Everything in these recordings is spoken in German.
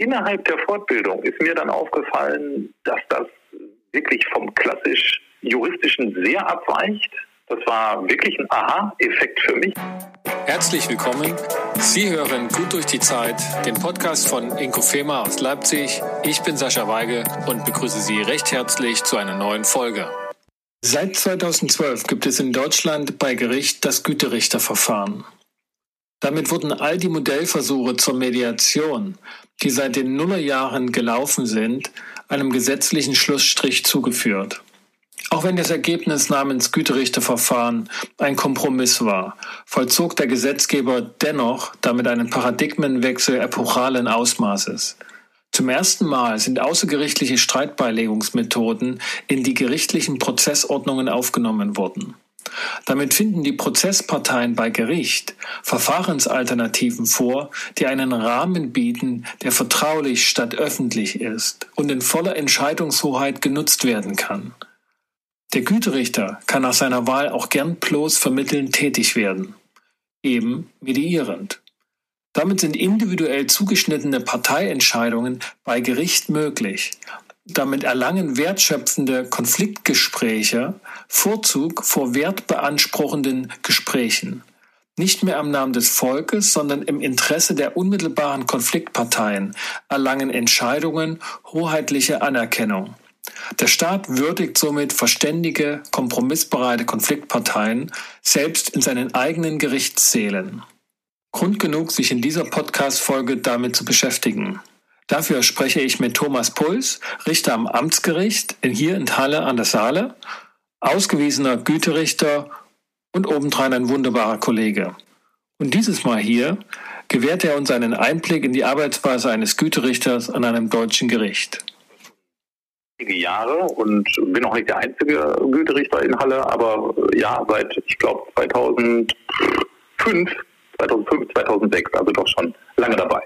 innerhalb der Fortbildung ist mir dann aufgefallen, dass das wirklich vom klassisch juristischen sehr abweicht. Das war wirklich ein Aha-Effekt für mich. Herzlich willkommen. Sie hören Gut durch die Zeit, den Podcast von Inkofema aus Leipzig. Ich bin Sascha Weige und begrüße Sie recht herzlich zu einer neuen Folge. Seit 2012 gibt es in Deutschland bei Gericht das Güterichterverfahren. Damit wurden all die Modellversuche zur Mediation, die seit den Nullerjahren gelaufen sind, einem gesetzlichen Schlussstrich zugeführt. Auch wenn das Ergebnis namens Güterichterverfahren ein Kompromiss war, vollzog der Gesetzgeber dennoch damit einen Paradigmenwechsel epochalen Ausmaßes. Zum ersten Mal sind außergerichtliche Streitbeilegungsmethoden in die gerichtlichen Prozessordnungen aufgenommen worden. Damit finden die Prozessparteien bei Gericht Verfahrensalternativen vor, die einen Rahmen bieten, der vertraulich statt öffentlich ist und in voller Entscheidungshoheit genutzt werden kann. Der Güterichter kann nach seiner Wahl auch gern bloß vermittelnd tätig werden, eben mediierend. Damit sind individuell zugeschnittene Parteientscheidungen bei Gericht möglich damit erlangen wertschöpfende Konfliktgespräche Vorzug vor wertbeanspruchenden Gesprächen. Nicht mehr am Namen des Volkes, sondern im Interesse der unmittelbaren Konfliktparteien erlangen Entscheidungen hoheitliche Anerkennung. Der Staat würdigt somit verständige, kompromissbereite Konfliktparteien selbst in seinen eigenen Gerichtssälen. Grund genug, sich in dieser Podcast-Folge damit zu beschäftigen. Dafür spreche ich mit Thomas Puls, Richter am Amtsgericht hier in Halle an der Saale, ausgewiesener Güterichter und obendrein ein wunderbarer Kollege. Und dieses Mal hier gewährt er uns einen Einblick in die Arbeitsweise eines Güterichters an einem deutschen Gericht. Jahre und bin auch nicht der einzige Güterichter in Halle, aber ja, seit, ich glaube, 2005, 2005, 2006, also doch schon lange dabei.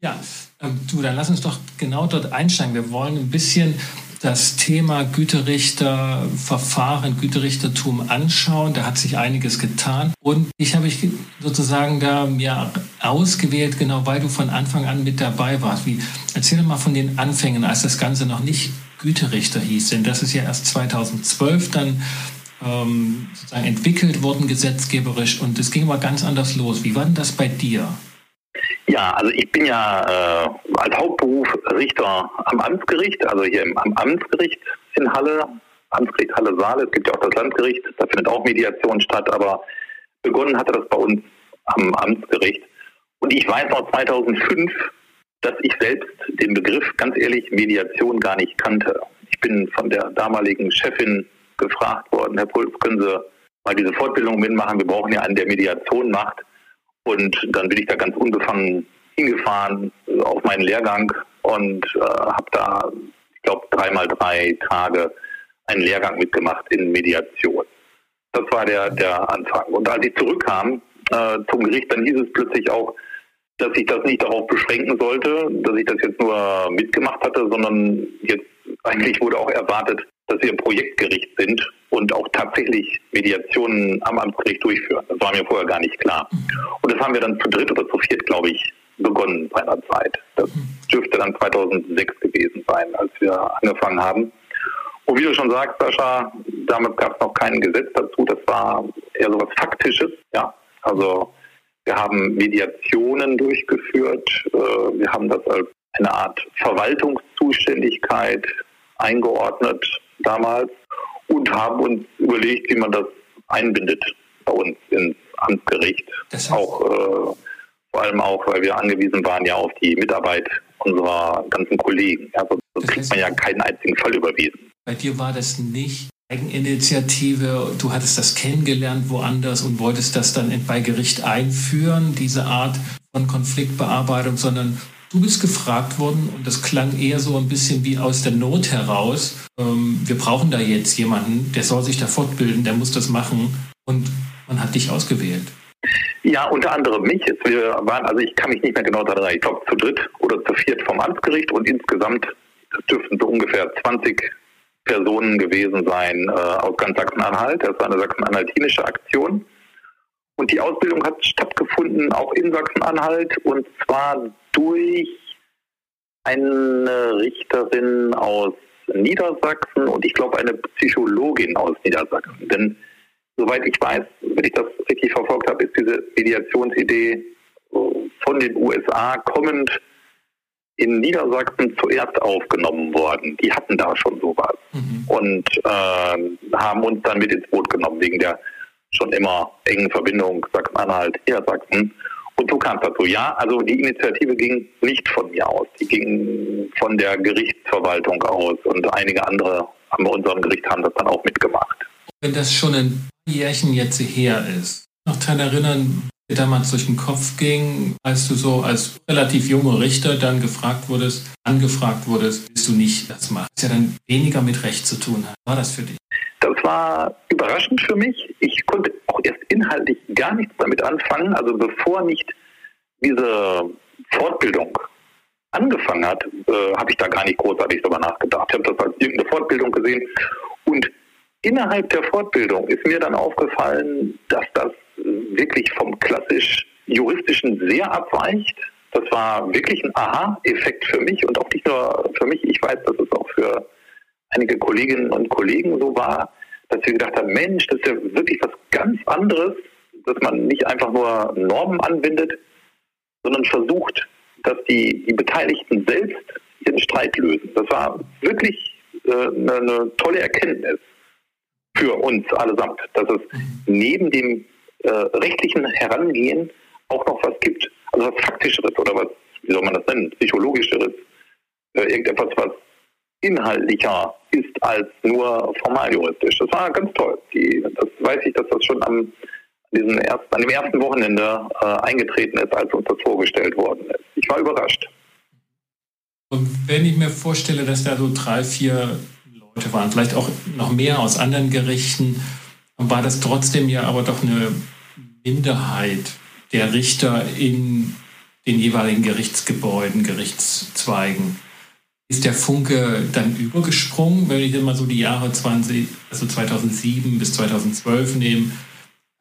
Ja, ähm, du, dann lass uns doch genau dort einsteigen. Wir wollen ein bisschen das Thema Güterichterverfahren, Güterichtertum anschauen. Da hat sich einiges getan. Und ich habe ich sozusagen da ja ausgewählt, genau weil du von Anfang an mit dabei warst. Wie, erzähl mal von den Anfängen, als das Ganze noch nicht Güterichter hieß. Denn das ist ja erst 2012 dann ähm, sozusagen entwickelt worden, gesetzgeberisch. Und es ging aber ganz anders los. Wie war denn das bei dir? Ja, also ich bin ja äh, als Hauptberuf Richter am Amtsgericht, also hier im, am Amtsgericht in Halle, Amtsgericht Halle-Saale. Es gibt ja auch das Landgericht, da findet auch Mediation statt, aber begonnen hatte das bei uns am Amtsgericht. Und ich weiß noch 2005, dass ich selbst den Begriff, ganz ehrlich, Mediation gar nicht kannte. Ich bin von der damaligen Chefin gefragt worden, Herr Puls, können Sie mal diese Fortbildung mitmachen? Wir brauchen ja einen, der Mediation macht. Und dann bin ich da ganz unbefangen hingefahren auf meinen Lehrgang und äh, habe da, ich glaube, dreimal drei Tage einen Lehrgang mitgemacht in Mediation. Das war der, der Anfang. Und als ich zurückkam äh, zum Gericht, dann hieß es plötzlich auch, dass ich das nicht darauf beschränken sollte, dass ich das jetzt nur mitgemacht hatte, sondern jetzt eigentlich wurde auch erwartet, dass wir ein Projektgericht sind und auch tatsächlich Mediationen am Amtsgericht durchführen. Das war mir vorher gar nicht klar. Und das haben wir dann zu dritt oder zu viert, glaube ich, begonnen seinerzeit. Das dürfte dann 2006 gewesen sein, als wir angefangen haben. Und wie du schon sagst, Sascha, damals gab es noch kein Gesetz dazu. Das war eher so was Faktisches. Ja, also wir haben Mediationen durchgeführt. Äh, wir haben das als eine Art Verwaltungszuständigkeit eingeordnet damals und haben uns überlegt, wie man das einbindet bei uns ins Amtsgericht. Das heißt, auch äh, vor allem auch, weil wir angewiesen waren ja auf die Mitarbeit unserer ganzen Kollegen. Also das kriegt man ja keinen einzigen Fall überwiesen. Bei dir war das nicht Eigeninitiative, du hattest das kennengelernt woanders und wolltest das dann bei Gericht einführen, diese Art von Konfliktbearbeitung, sondern Du bist gefragt worden und das klang eher so ein bisschen wie aus der Not heraus. Ähm, wir brauchen da jetzt jemanden, der soll sich da fortbilden, der muss das machen und man hat dich ausgewählt. Ja, unter anderem mich. Wir waren, also ich kann mich nicht mehr genau daran erinnern, ich glaube zu dritt oder zu viert vom Amtsgericht und insgesamt dürften so ungefähr 20 Personen gewesen sein äh, aus ganz Sachsen-Anhalt. Das war eine sachsen-anhaltinische Aktion. Und die Ausbildung hat stattgefunden auch in Sachsen-Anhalt und zwar durch eine Richterin aus Niedersachsen und ich glaube eine Psychologin aus Niedersachsen. Denn soweit ich weiß, wenn ich das richtig verfolgt habe, ist diese Mediationsidee von den USA kommend in Niedersachsen zuerst aufgenommen worden. Die hatten da schon sowas mhm. und äh, haben uns dann mit ins Boot genommen wegen der schon immer engen Verbindung Sachsen-Anhalt, Niedersachsen. Und so kam es dazu. Ja, also die Initiative ging nicht von mir aus. Die ging von der Gerichtsverwaltung aus und einige andere an unserem Gericht haben das dann auch mitgemacht. Wenn das schon ein Jährchen jetzt her ist, noch daran erinnern, wie damals durch den Kopf ging, als du so als relativ junger Richter dann gefragt wurdest, angefragt wurdest, willst du nicht das machen? Das ja dann weniger mit Recht zu tun hat. War das für dich? Das war überraschend für mich. Ich konnte auch erst inhaltlich gar nichts damit anfangen. Also bevor nicht diese Fortbildung angefangen hat, äh, habe ich da gar nicht großartig darüber nachgedacht. Ich habe das als irgendeine Fortbildung gesehen und innerhalb der Fortbildung ist mir dann aufgefallen, dass das wirklich vom klassisch juristischen sehr abweicht. Das war wirklich ein Aha-Effekt für mich und auch nicht nur für mich. Ich weiß, dass es auch für einige Kolleginnen und Kollegen so war, dass wir gedacht haben, Mensch, das ist ja wirklich was ganz anderes, dass man nicht einfach nur Normen anwendet, sondern versucht, dass die, die Beteiligten selbst ihren Streit lösen. Das war wirklich äh, eine, eine tolle Erkenntnis für uns allesamt, dass es neben dem äh, rechtlichen Herangehen auch noch was gibt, also was Faktischeres oder was, wie soll man das nennen, Psychologischeres, äh, irgendetwas, was inhaltlicher ist als nur formal juristisch. Das war ganz toll. Die, das weiß ich, dass das schon am, diesen ersten, an dem ersten Wochenende äh, eingetreten ist, als uns das vorgestellt worden ist. Ich war überrascht. Und wenn ich mir vorstelle, dass da so drei, vier Leute waren, vielleicht auch noch mehr aus anderen Gerichten, war das trotzdem ja aber doch eine Minderheit der Richter in den jeweiligen Gerichtsgebäuden, Gerichtszweigen. Ist der Funke dann übergesprungen, wenn ich mal so die Jahre 20, also 2007 bis 2012 nehme?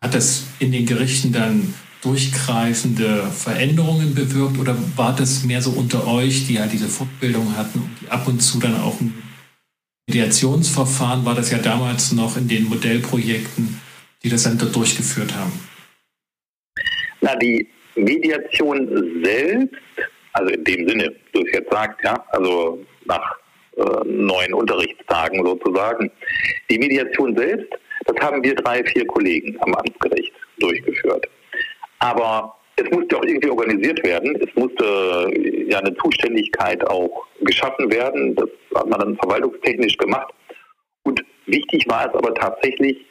Hat das in den Gerichten dann durchgreifende Veränderungen bewirkt oder war das mehr so unter euch, die halt diese Fortbildung hatten und die ab und zu dann auch ein Mediationsverfahren war das ja damals noch in den Modellprojekten, die das dann dort durchgeführt haben? Na, die Mediation selbst, also in dem Sinne, du es jetzt sagst, ja, also nach äh, neun Unterrichtstagen sozusagen. Die Mediation selbst, das haben wir drei, vier Kollegen am Amtsgericht durchgeführt. Aber es musste auch irgendwie organisiert werden. Es musste äh, ja eine Zuständigkeit auch geschaffen werden. Das hat man dann verwaltungstechnisch gemacht. Und wichtig war es aber tatsächlich,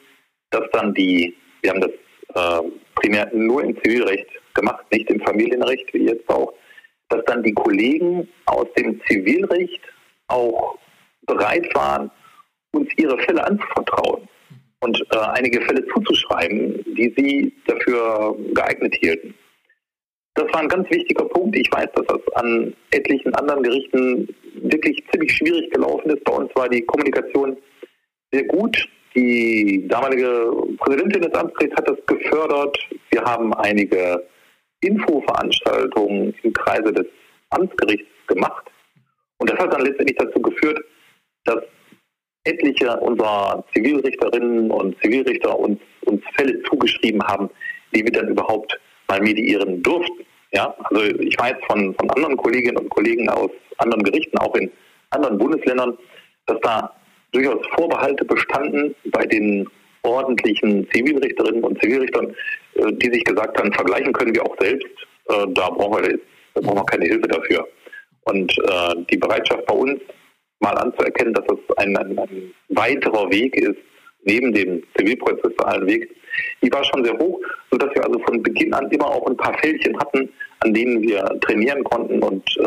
dass dann die, wir haben das äh, primär nur im Zivilrecht gemacht, nicht im Familienrecht wie jetzt auch, dass dann die Kollegen aus dem Zivilrecht auch bereit waren, uns ihre Fälle anzuvertrauen und äh, einige Fälle zuzuschreiben, die sie dafür geeignet hielten. Das war ein ganz wichtiger Punkt. Ich weiß, dass das an etlichen anderen Gerichten wirklich ziemlich schwierig gelaufen ist. Bei uns war die Kommunikation sehr gut. Die damalige Präsidentin des Amtsgerichts hat das gefördert. Wir haben einige Infoveranstaltungen im Kreise des Amtsgerichts gemacht. Und das hat dann letztendlich dazu geführt, dass etliche unserer Zivilrichterinnen und Zivilrichter uns, uns Fälle zugeschrieben haben, die wir dann überhaupt mal mediieren durften. Ja, also ich weiß von, von anderen Kolleginnen und Kollegen aus anderen Gerichten, auch in anderen Bundesländern, dass da durchaus Vorbehalte bestanden bei den ordentlichen Zivilrichterinnen und Zivilrichtern, die sich gesagt haben, vergleichen können wir auch selbst, äh, da brauchen wir, da brauchen wir keine Hilfe dafür. Und äh, die Bereitschaft bei uns, mal anzuerkennen, dass es ein, ein, ein weiterer Weg ist, neben dem zivilprozessualen Weg, die war schon sehr hoch, sodass wir also von Beginn an immer auch ein paar Fältchen hatten, an denen wir trainieren konnten und äh,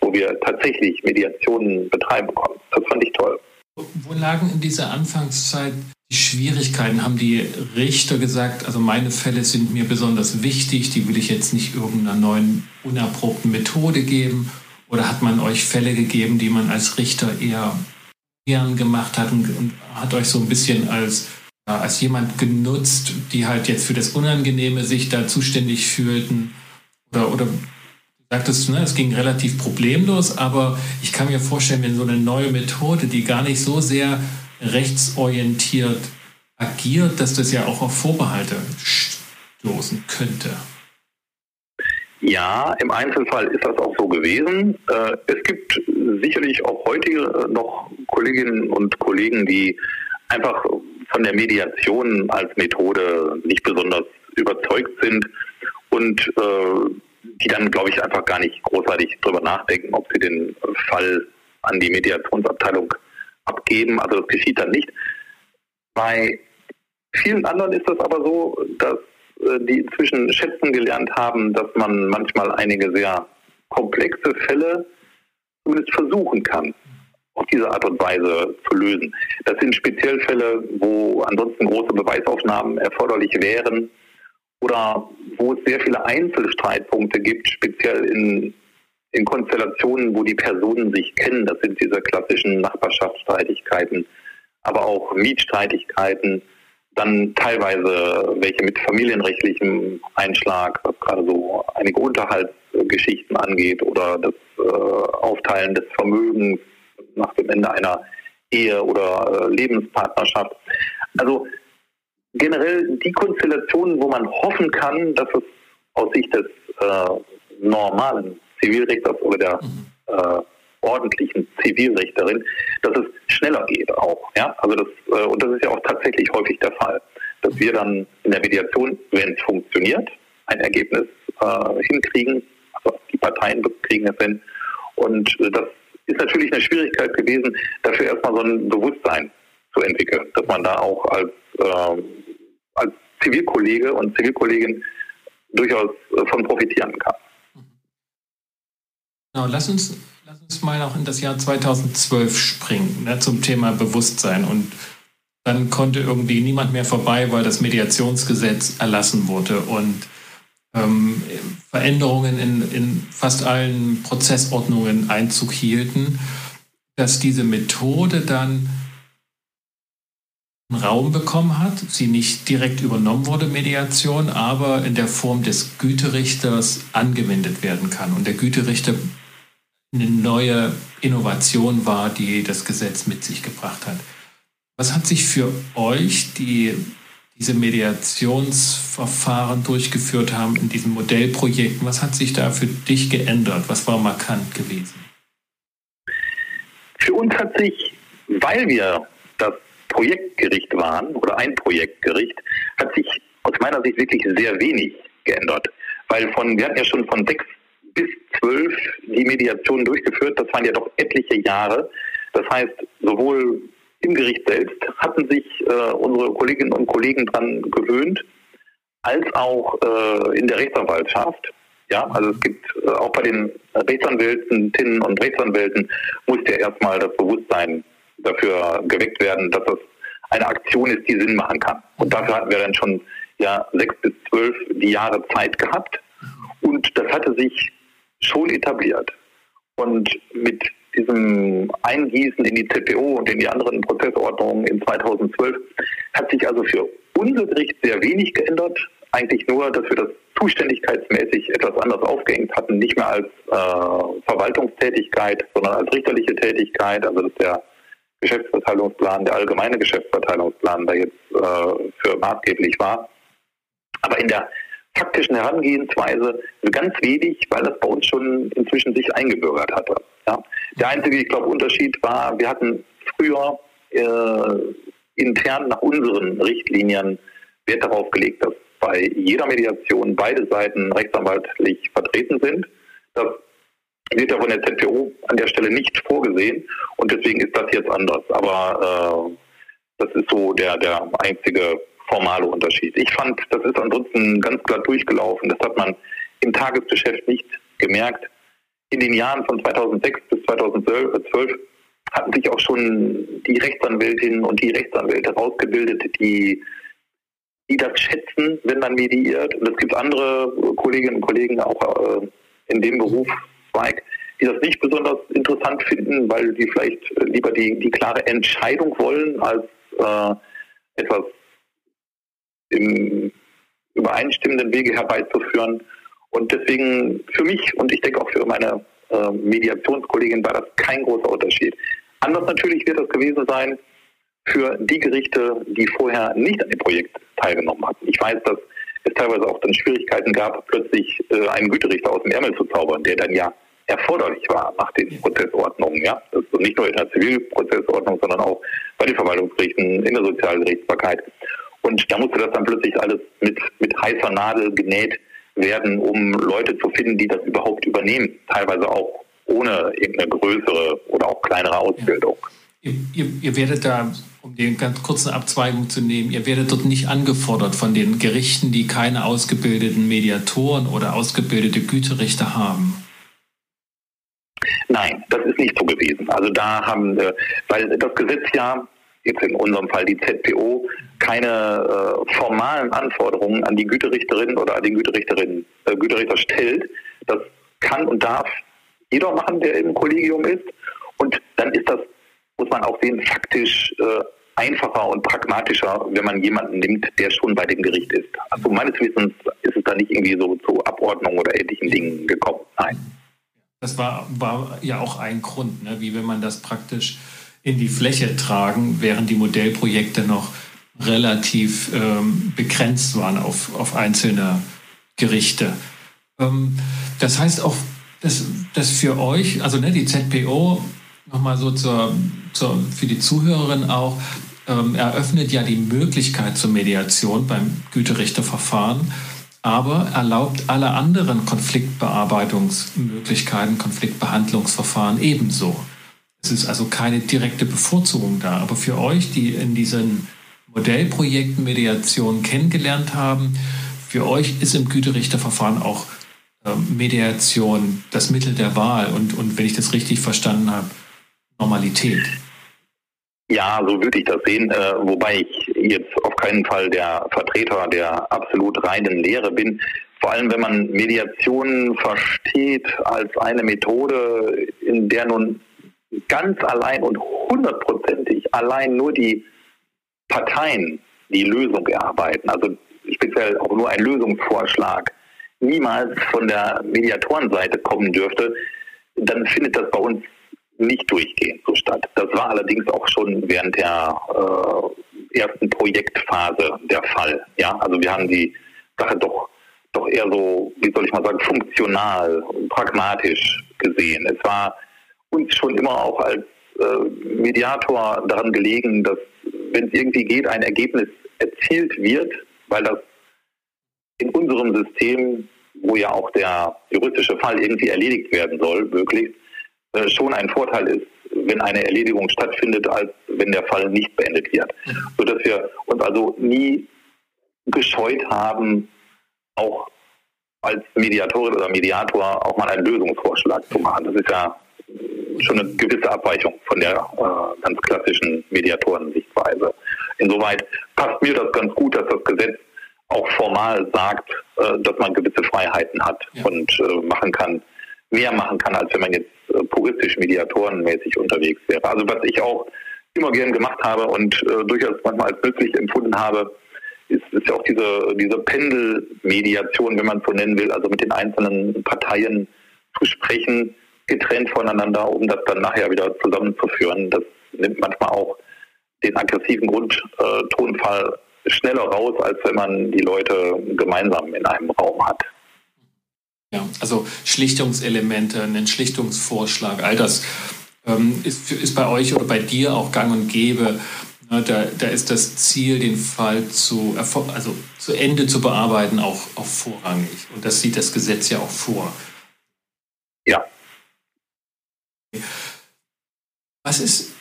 wo wir tatsächlich Mediationen betreiben konnten. Das fand ich toll. Wo lagen in dieser Anfangszeit die Schwierigkeiten? Haben die Richter gesagt, also meine Fälle sind mir besonders wichtig, die will ich jetzt nicht irgendeiner neuen, unerprobten Methode geben? Oder hat man euch Fälle gegeben, die man als Richter eher gern gemacht hat und, und hat euch so ein bisschen als, ja, als jemand genutzt, die halt jetzt für das Unangenehme sich da zuständig fühlten? Oder, oder sagtest, ne, es ging relativ problemlos, aber ich kann mir vorstellen, wenn so eine neue Methode, die gar nicht so sehr rechtsorientiert agiert, dass das ja auch auf Vorbehalte stoßen könnte. Ja, im Einzelfall ist das auch so gewesen. Äh, es gibt sicherlich auch heute äh, noch Kolleginnen und Kollegen, die einfach von der Mediation als Methode nicht besonders überzeugt sind und äh, die dann, glaube ich, einfach gar nicht großartig darüber nachdenken, ob sie den Fall an die Mediationsabteilung abgeben. Also das geschieht dann nicht. Bei vielen anderen ist das aber so, dass äh, die inzwischen schätzen gelernt haben, dass man manchmal einige sehr komplexe Fälle zumindest versuchen kann, auf diese Art und Weise zu lösen. Das sind speziell Fälle, wo ansonsten große Beweisaufnahmen erforderlich wären oder wo es sehr viele Einzelstreitpunkte gibt, speziell in, in Konstellationen, wo die Personen sich kennen. Das sind diese klassischen Nachbarschaftsstreitigkeiten, aber auch Mietstreitigkeiten dann teilweise welche mit familienrechtlichem Einschlag, was gerade so einige Unterhaltsgeschichten angeht oder das äh, Aufteilen des Vermögens nach dem Ende einer Ehe oder äh, Lebenspartnerschaft. Also generell die Konstellationen, wo man hoffen kann, dass es aus Sicht des äh, normalen Zivilrichters oder der äh, ordentlichen Zivilrichterin, dass es schneller geht auch. Ja? Also das, äh, und das ist ja auch tatsächlich häufig der Fall, dass wir dann in der Mediation, wenn es funktioniert, ein Ergebnis äh, hinkriegen, also die Parteien kriegen es hin. Und das ist natürlich eine Schwierigkeit gewesen, dafür erstmal so ein Bewusstsein zu entwickeln, dass man da auch als, äh, als Zivilkollege und Zivilkollegin durchaus äh, von profitieren kann. Genau, lass uns Lass uns mal auch in das Jahr 2012 springen, ne, zum Thema Bewusstsein. Und dann konnte irgendwie niemand mehr vorbei, weil das Mediationsgesetz erlassen wurde und ähm, Veränderungen in, in fast allen Prozessordnungen Einzug hielten, dass diese Methode dann Raum bekommen hat, sie nicht direkt übernommen wurde, Mediation, aber in der Form des Güterichters angewendet werden kann. Und der Güterichter eine neue Innovation war, die das Gesetz mit sich gebracht hat. Was hat sich für euch, die diese Mediationsverfahren durchgeführt haben in diesen Modellprojekten, was hat sich da für dich geändert? Was war markant gewesen? Für uns hat sich, weil wir das Projektgericht waren oder ein Projektgericht, hat sich aus meiner Sicht wirklich sehr wenig geändert. Weil von, wir hatten ja schon von sechs bis zwölf die Mediation durchgeführt. Das waren ja doch etliche Jahre. Das heißt, sowohl im Gericht selbst hatten sich äh, unsere Kolleginnen und Kollegen daran gewöhnt, als auch äh, in der Rechtsanwaltschaft. Ja, also es gibt äh, auch bei den Rechtsanwälten und Rechtsanwälten muss ja erstmal das Bewusstsein dafür geweckt werden, dass das eine Aktion ist, die Sinn machen kann. Und dafür hatten wir dann schon ja sechs bis zwölf die Jahre Zeit gehabt. Und das hatte sich schon etabliert. Und mit diesem Eingießen in die ZPO und in die anderen Prozessordnungen in 2012 hat sich also für unser Gericht sehr wenig geändert. Eigentlich nur, dass wir das zuständigkeitsmäßig etwas anders aufgehängt hatten, nicht mehr als äh, Verwaltungstätigkeit, sondern als richterliche Tätigkeit. Also dass der Geschäftsverteilungsplan, der allgemeine Geschäftsverteilungsplan da jetzt äh, für maßgeblich war. Aber in der taktischen Herangehensweise ganz wenig, weil das bei uns schon inzwischen sich eingebürgert hatte. Ja. Der einzige, ich glaube, Unterschied war, wir hatten früher äh, intern nach unseren Richtlinien Wert darauf gelegt, dass bei jeder Mediation beide Seiten rechtsanwaltlich vertreten sind. Das wird ja von der ZPO an der Stelle nicht vorgesehen und deswegen ist das jetzt anders. Aber äh, das ist so der, der einzige formale Unterschied. Ich fand, das ist ansonsten ganz glatt durchgelaufen. Das hat man im Tagesgeschäft nicht gemerkt. In den Jahren von 2006 bis 2012 hatten sich auch schon die Rechtsanwältinnen und die Rechtsanwälte rausgebildet, die, die das schätzen, wenn man mediiert. Und es gibt andere Kolleginnen und Kollegen auch äh, in dem Berufszweig, die das nicht besonders interessant finden, weil sie vielleicht lieber die, die klare Entscheidung wollen, als äh, etwas im übereinstimmenden Wege herbeizuführen. Und deswegen für mich und ich denke auch für meine äh, Mediationskollegin war das kein großer Unterschied. Anders natürlich wird das gewesen sein für die Gerichte, die vorher nicht an dem Projekt teilgenommen hatten. Ich weiß, dass es teilweise auch dann Schwierigkeiten gab, plötzlich äh, einen Güterichter aus dem Ärmel zu zaubern, der dann ja erforderlich war nach den Prozessordnungen. Ja? Das ist nicht nur in der Zivilprozessordnung, sondern auch bei den Verwaltungsgerichten, in der Sozialgerichtsbarkeit. Und da musste das dann plötzlich alles mit, mit heißer Nadel genäht werden, um Leute zu finden, die das überhaupt übernehmen. Teilweise auch ohne irgendeine größere oder auch kleinere Ausbildung. Ja. Ihr, ihr, ihr, werdet da, um den ganz kurzen Abzweigung zu nehmen, ihr werdet dort nicht angefordert von den Gerichten, die keine ausgebildeten Mediatoren oder ausgebildete Güterichter haben. Nein, das ist nicht so gewesen. Also da haben, äh, weil das Gesetz ja, jetzt in unserem Fall die ZPO, keine äh, formalen Anforderungen an die Güterichterin oder an den Güterichterinnen, äh, Güterichter stellt. Das kann und darf jeder machen, der im Kollegium ist. Und dann ist das, muss man auch sehen, faktisch äh, einfacher und pragmatischer, wenn man jemanden nimmt, der schon bei dem Gericht ist. Also meines Wissens ist es da nicht irgendwie so zu Abordnung oder ähnlichen Dingen gekommen. Nein. Das war, war ja auch ein Grund, ne? wie wenn man das praktisch in die Fläche tragen, während die Modellprojekte noch relativ ähm, begrenzt waren auf, auf einzelne Gerichte. Ähm, das heißt auch, dass, dass für euch, also ne, die ZPO, nochmal so zur, zur, für die Zuhörerin auch, ähm, eröffnet ja die Möglichkeit zur Mediation beim Güterichterverfahren aber erlaubt alle anderen Konfliktbearbeitungsmöglichkeiten, Konfliktbehandlungsverfahren ebenso. Es ist also keine direkte Bevorzugung da. Aber für euch, die in diesen Modellprojekten Mediation kennengelernt haben, für euch ist im Güterichterverfahren auch ähm, Mediation das Mittel der Wahl und, und wenn ich das richtig verstanden habe, Normalität. Ja, so würde ich das sehen, äh, wobei ich jetzt auf keinen Fall der Vertreter der absolut reinen Lehre bin. Vor allem, wenn man Mediation versteht als eine Methode, in der nun ganz allein und hundertprozentig allein nur die Parteien die Lösung erarbeiten, also speziell auch nur ein Lösungsvorschlag, niemals von der Mediatorenseite kommen dürfte, dann findet das bei uns nicht durchgehend so statt. Das war allerdings auch schon während der äh, ersten Projektphase der Fall. Ja, also wir haben die Sache doch doch eher so, wie soll ich mal sagen, funktional, pragmatisch gesehen. Es war uns schon immer auch als äh, Mediator daran gelegen, dass, wenn es irgendwie geht, ein Ergebnis erzielt wird, weil das in unserem System, wo ja auch der juristische Fall irgendwie erledigt werden soll, möglichst, äh, schon ein Vorteil ist, wenn eine Erledigung stattfindet, als wenn der Fall nicht beendet wird. Mhm. Sodass wir uns also nie gescheut haben, auch als Mediatorin oder Mediator auch mal einen Lösungsvorschlag zu machen. Das ist ja schon eine gewisse Abweichung von der äh, ganz klassischen Mediatoren-Sichtweise. Insoweit passt mir das ganz gut, dass das Gesetz auch formal sagt, äh, dass man gewisse Freiheiten hat ja. und äh, machen kann, mehr machen kann, als wenn man jetzt äh, puristisch mediatorenmäßig unterwegs wäre. Also was ich auch immer gern gemacht habe und äh, durchaus manchmal als nützlich empfunden habe, ist, ist ja auch diese, diese Pendelmediation, wenn man es so nennen will, also mit den einzelnen Parteien zu sprechen, getrennt voneinander, um das dann nachher wieder zusammenzuführen. Das nimmt manchmal auch den aggressiven Grundtonfall schneller raus, als wenn man die Leute gemeinsam in einem Raum hat. Ja, also Schlichtungselemente, einen Schlichtungsvorschlag, all das ähm, ist, ist bei euch oder bei dir auch gang und gäbe. Ne, da, da ist das Ziel, den Fall zu, also zu Ende zu bearbeiten, auch, auch vorrangig. Und das sieht das Gesetz ja auch vor. Ja. Was ist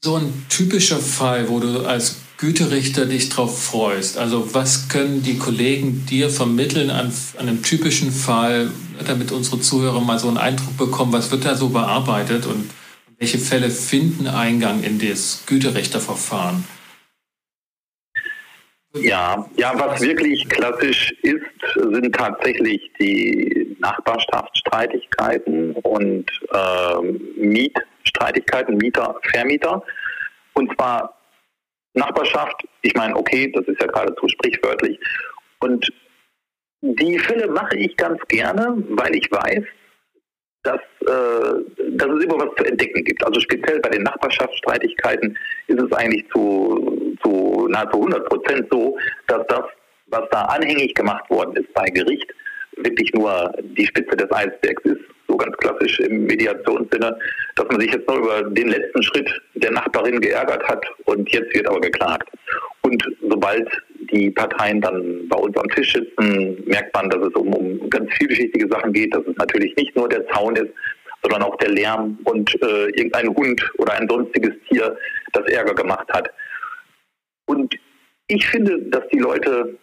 so ein typischer Fall, wo du als Güterichter dich darauf freust? Also was können die Kollegen dir vermitteln an, an, einem typischen Fall, damit unsere Zuhörer mal so einen Eindruck bekommen, was wird da so bearbeitet und welche Fälle finden Eingang in das Güterichterverfahren? Ja, ja, was wirklich klassisch ist, sind tatsächlich die Nachbarschaftsstreitigkeiten und äh, Mietstreitigkeiten, Mieter, Vermieter. Und zwar Nachbarschaft, ich meine, okay, das ist ja geradezu sprichwörtlich. Und Die Fälle mache ich ganz gerne, weil ich weiß, dass, äh, dass es immer was zu entdecken gibt. Also speziell bei den Nachbarschaftsstreitigkeiten ist es eigentlich zu, zu nahezu 100 Prozent so, dass das, was da anhängig gemacht worden ist bei Gericht, wirklich nur die Spitze des Eisbergs ist, so ganz klassisch im Mediationssinne, dass man sich jetzt nur über den letzten Schritt der Nachbarin geärgert hat und jetzt wird aber geklagt. Und sobald die Parteien dann bei uns am Tisch sitzen, merkt man, dass es um, um ganz vielschichtige Sachen geht, dass es natürlich nicht nur der Zaun ist, sondern auch der Lärm und äh, irgendein Hund oder ein sonstiges Tier, das Ärger gemacht hat. Und ich finde, dass die Leute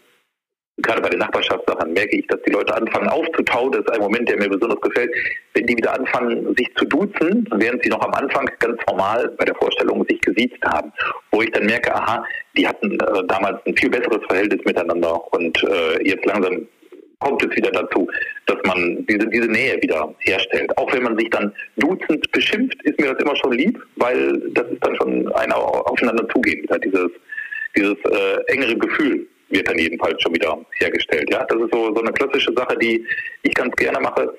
gerade bei den Nachbarschaftssachen merke ich, dass die Leute anfangen aufzutauen. Das ist ein Moment, der mir besonders gefällt. Wenn die wieder anfangen, sich zu duzen, während sie noch am Anfang ganz formal bei der Vorstellung sich gesiezt haben. Wo ich dann merke, aha, die hatten äh, damals ein viel besseres Verhältnis miteinander und äh, jetzt langsam kommt es wieder dazu, dass man diese, diese Nähe wieder herstellt. Auch wenn man sich dann duzend beschimpft, ist mir das immer schon lieb, weil das ist dann schon ein aufeinander zugehen, dieses, dieses äh, engere Gefühl wird dann jedenfalls schon wieder hergestellt. Ja, das ist so, so eine klassische Sache, die ich ganz gerne mache.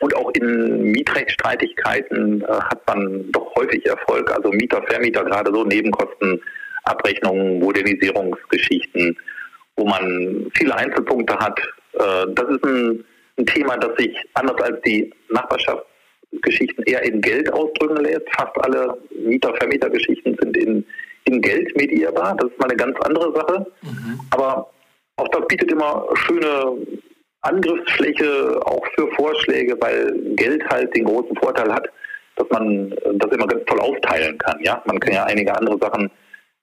Und auch in Mietrechtsstreitigkeiten äh, hat man doch häufig Erfolg. Also Mieter, Vermieter, gerade so Nebenkostenabrechnungen, Modernisierungsgeschichten, wo man viele Einzelpunkte hat. Äh, das ist ein, ein Thema, das sich anders als die Nachbarschaftsgeschichten eher in Geld ausdrücken lässt. Fast alle Mieter-Vermieter-Geschichten sind in in Geld medierbar. Das ist mal eine ganz andere Sache. Mhm. Aber auch das bietet immer schöne Angriffsfläche auch für Vorschläge, weil Geld halt den großen Vorteil hat, dass man das immer ganz toll aufteilen kann. Ja, man kann ja einige andere Sachen,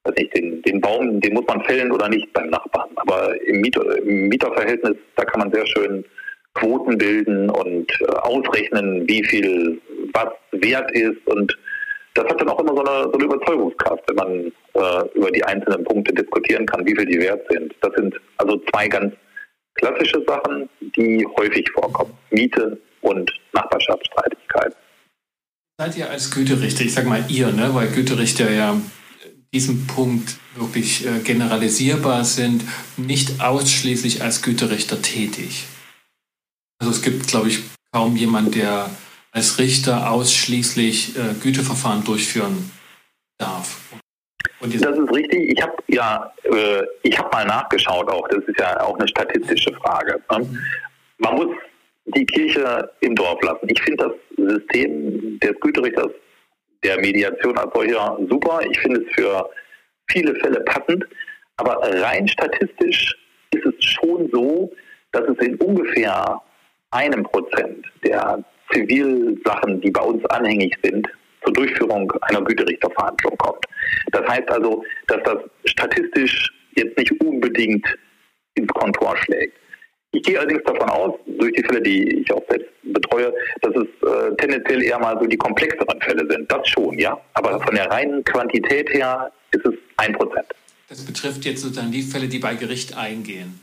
weiß nicht, den, den Baum, den muss man fällen oder nicht beim Nachbarn. Aber im, Mieter, im Mieterverhältnis, da kann man sehr schön Quoten bilden und äh, ausrechnen, wie viel was wert ist und das hat dann auch immer so eine, so eine Überzeugungskraft, wenn man äh, über die einzelnen Punkte diskutieren kann, wie viel die wert sind. Das sind also zwei ganz klassische Sachen, die häufig vorkommen. Miete und Nachbarschaftsstreitigkeit. Seid ihr als Güterichter, ich sage mal ihr, ne, weil Güterichter ja diesen Punkt wirklich äh, generalisierbar sind, nicht ausschließlich als Güterichter tätig. Also es gibt, glaube ich, kaum jemand, der als Richter ausschließlich äh, Güteverfahren durchführen darf. das ist richtig. Ich habe ja, äh, ich habe mal nachgeschaut auch. Das ist ja auch eine statistische Frage. Ne? Man muss die Kirche im Dorf lassen. Ich finde das System des Güterichters der Mediation als solcher super. Ich finde es für viele Fälle passend. Aber rein statistisch ist es schon so, dass es in ungefähr einem Prozent der Zivilsachen, die bei uns anhängig sind, zur Durchführung einer Güterichterverhandlung kommt. Das heißt also, dass das statistisch jetzt nicht unbedingt ins Kontor schlägt. Ich gehe allerdings davon aus, durch die Fälle, die ich auch selbst betreue, dass es äh, tendenziell eher mal so die komplexeren Fälle sind. Das schon, ja. Aber von der reinen Quantität her ist es ein Prozent. Das betrifft jetzt sozusagen die Fälle, die bei Gericht eingehen.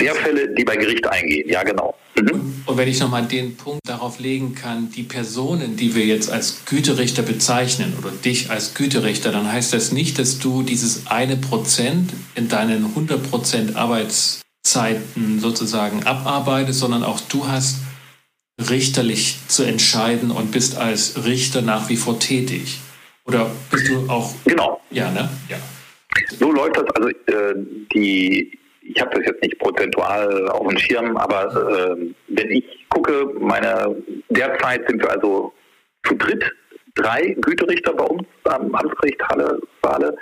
Der Fälle, die bei Gericht eingehen, ja genau. Mhm. Und, wenn ich nochmal den Punkt darauf legen kann, die Personen, die wir jetzt als Güterichter bezeichnen oder dich als Güterichter, dann heißt das nicht, dass du dieses eine Prozent in deinen 100 Prozent Arbeitszeiten sozusagen abarbeitest, sondern auch du hast richterlich zu entscheiden und bist als Richter nach wie vor tätig. Oder bist du auch... Genau. Ja, ne? Ja. So läuft das. Also äh, die ich habe das jetzt nicht prozentual auf dem Schirm, aber äh, wenn ich gucke, meine derzeit sind wir also zu dritt, drei Güterichter bei uns am Amtsgericht Halle, Saale,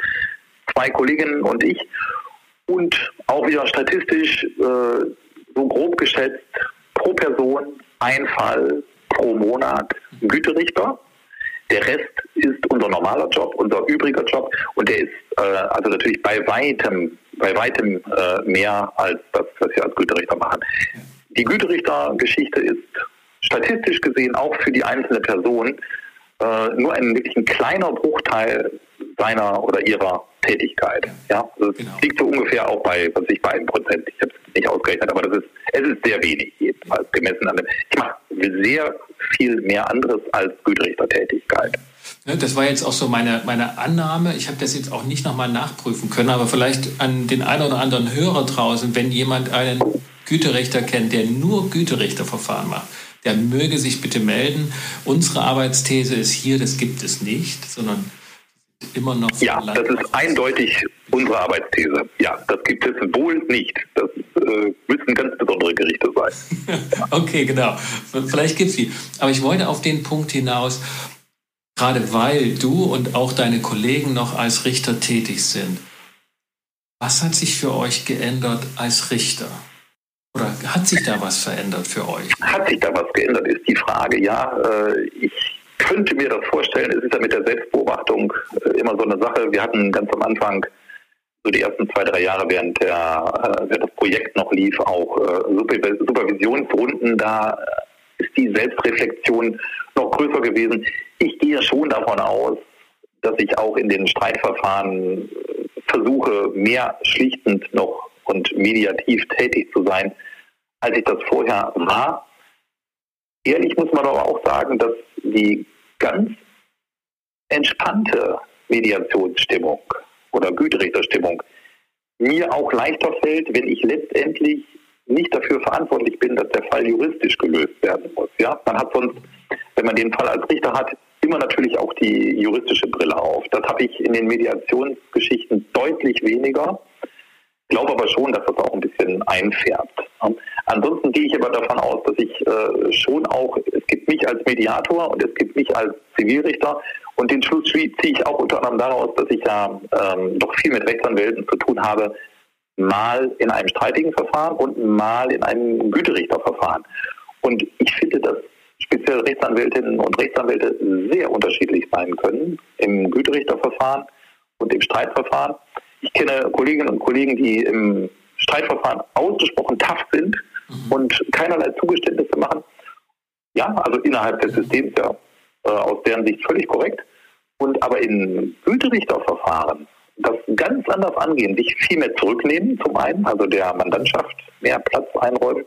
zwei Kolleginnen und ich. Und auch wieder statistisch äh, so grob geschätzt pro Person ein Fall pro Monat Güterichter. Der Rest ist unser normaler Job, unser übriger Job und der ist äh, also natürlich bei weitem, bei weitem äh, mehr als das, was wir als Güterichter machen. Die Güterichtergeschichte ist statistisch gesehen auch für die einzelne Person äh, nur ein wirklich ein kleiner Bruchteil seiner oder ihrer Tätigkeit. Ja, also genau. liegt so ungefähr auch bei, was ich bei einem Prozent. Ich habe es nicht ausgerechnet, aber das ist, es ist sehr wenig jedenfalls gemessen an dem. Ich mache sehr viel mehr anderes als Güterichtertätigkeit. Ne, das war jetzt auch so meine, meine Annahme. Ich habe das jetzt auch nicht nochmal nachprüfen können, aber vielleicht an den einen oder anderen Hörer draußen, wenn jemand einen Güterichter kennt, der nur Güterichterverfahren macht, der möge sich bitte melden. Unsere Arbeitsthese ist hier, das gibt es nicht, sondern immer noch. Ja, das ist eindeutig unsere Arbeitsthese. Ja, das gibt es wohl nicht. Das äh, müssen ganz besondere Gerichte sein. okay, genau. Vielleicht gibt es sie. Aber ich wollte auf den Punkt hinaus, gerade weil du und auch deine Kollegen noch als Richter tätig sind. Was hat sich für euch geändert als Richter? Oder hat sich da was verändert für euch? Hat sich da was geändert, ist die Frage. Ja, äh, ich könnte mir das vorstellen. Es ist ja mit der Selbstbeobachtung äh, immer so eine Sache. Wir hatten ganz am Anfang, so die ersten zwei, drei Jahre, während, der, äh, während das Projekt noch lief, auch Supervisionsrunden. Da ist die Selbstreflexion noch größer gewesen. Ich gehe schon davon aus, dass ich auch in den Streitverfahren versuche, mehr schlichtend noch und mediativ tätig zu sein, als ich das vorher war. Ehrlich muss man aber auch sagen, dass die ganz entspannte Mediationsstimmung oder Güterichterstimmung mir auch leichter fällt, wenn ich letztendlich nicht dafür verantwortlich bin, dass der Fall juristisch gelöst werden muss. Ja, man hat sonst, wenn man den Fall als Richter hat, immer natürlich auch die juristische Brille auf. Das habe ich in den Mediationsgeschichten deutlich weniger. Glaube aber schon, dass das auch ein bisschen einfärbt. Ansonsten gehe ich aber davon aus, dass ich äh, schon auch, es gibt mich als Mediator und es gibt mich als Zivilrichter und den Schluss ziehe ich auch unter anderem daraus, dass ich ja ähm, doch viel mit Rechtsanwälten zu tun habe, mal in einem streitigen Verfahren und mal in einem Güterichterverfahren. Und ich finde, dass speziell Rechtsanwältinnen und Rechtsanwälte sehr unterschiedlich sein können im Güterichterverfahren und im Streitverfahren. Ich kenne Kolleginnen und Kollegen, die im Streitverfahren ausgesprochen tough sind mhm. und keinerlei Zugeständnisse machen. Ja, also innerhalb des Systems ja äh, aus deren Sicht völlig korrekt. Und aber in Güterichterverfahren das ganz anders angehen, sich viel mehr zurücknehmen, zum einen, also der Mandantschaft mehr Platz einräumen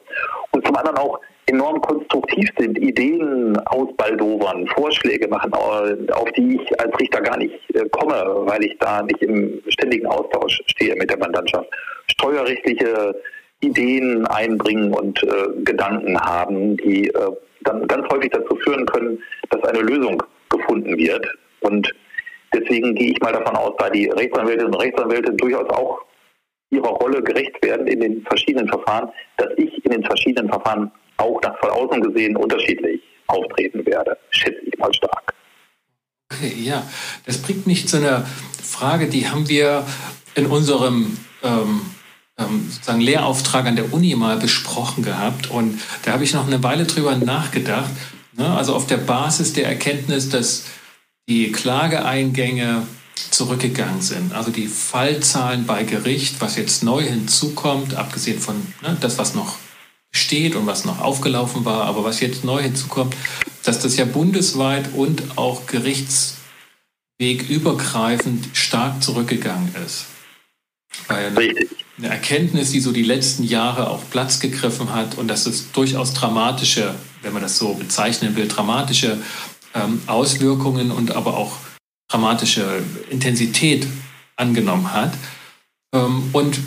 und zum anderen auch enorm konstruktiv sind, Ideen ausbaldowern, Vorschläge machen, auf die ich als Richter gar nicht äh, komme, weil ich da nicht im ständigen Austausch stehe mit der Mandantschaft. Steuerrechtliche Ideen einbringen und äh, Gedanken haben, die äh, dann ganz häufig dazu führen können, dass eine Lösung gefunden wird. Und deswegen gehe ich mal davon aus, da die Rechtsanwältinnen und Rechtsanwälte durchaus auch ihrer Rolle gerecht werden in den verschiedenen Verfahren, dass ich in den verschiedenen Verfahren auch nach von außen gesehen unterschiedlich auftreten werde, schätze ich mal stark. Ja, das bringt mich zu einer Frage, die haben wir in unserem ähm, ähm, sozusagen Lehrauftrag an der Uni mal besprochen gehabt und da habe ich noch eine Weile drüber nachgedacht. Ne? Also auf der Basis der Erkenntnis, dass die Klageeingänge zurückgegangen sind. Also die Fallzahlen bei Gericht, was jetzt neu hinzukommt, abgesehen von ne, das, was noch steht und was noch aufgelaufen war, aber was jetzt neu hinzukommt, dass das ja bundesweit und auch gerichtswegübergreifend stark zurückgegangen ist. Weil eine, Erkenntnis, die so die letzten Jahre auch Platz gegriffen hat und dass es durchaus dramatische, wenn man das so bezeichnen will, dramatische ähm, Auswirkungen und aber auch dramatische Intensität angenommen hat. Ähm, und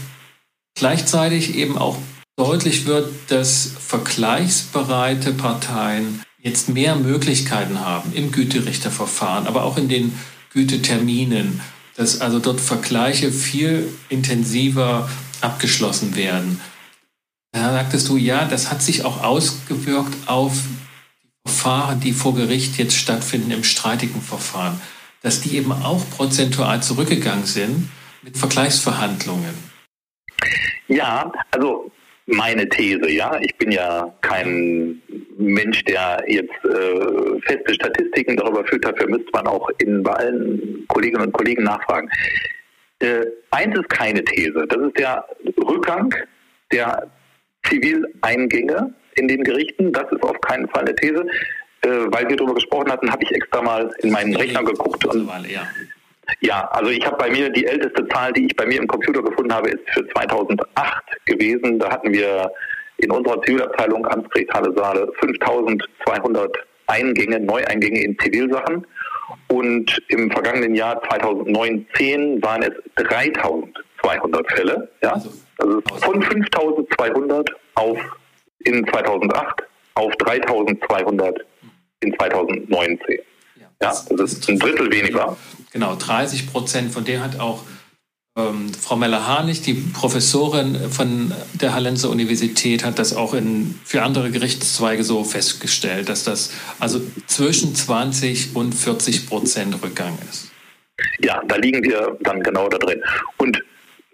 gleichzeitig eben auch deutlich wird, dass vergleichsbereite Parteien jetzt mehr Möglichkeiten haben im Güterichterverfahren, aber auch in den Güteterminen, dass also dort Vergleiche viel intensiver abgeschlossen werden. Da sagtest du, ja, das hat sich auch ausgewirkt auf die Verfahren, die vor Gericht jetzt stattfinden im streitigen Verfahren, dass die eben auch prozentual zurückgegangen sind mit Vergleichsverhandlungen. Ja, also meine These, ja. Ich bin ja kein Mensch, der jetzt äh, feste Statistiken darüber führt. Dafür müsste man auch in, bei allen Kolleginnen und Kollegen nachfragen. Äh, eins ist keine These. Das ist der Rückgang der Zivileingänge in den Gerichten. Das ist auf keinen Fall eine These. Äh, weil wir darüber gesprochen hatten, habe ich extra mal in meinen Rechner geguckt und ja. Ja, also ich habe bei mir die älteste Zahl, die ich bei mir im Computer gefunden habe, ist für 2008 gewesen. Da hatten wir in unserer Zivilabteilung Amtsgericht Halle Saale 5200 Eingänge, Neueingänge in Zivilsachen. Und im vergangenen Jahr 2019 waren es 3200 Fälle. Ja? Also, also von 5200 auf in 2008 auf 3200 in 2019. Ja, das ist ein Drittel weniger. Genau, 30 Prozent. Von der hat auch ähm, Frau Meller-Harnig, die Professorin von der Hallenser Universität, hat das auch in, für andere Gerichtszweige so festgestellt, dass das also zwischen 20 und 40 Prozent Rückgang ist. Ja, da liegen wir dann genau da drin. Und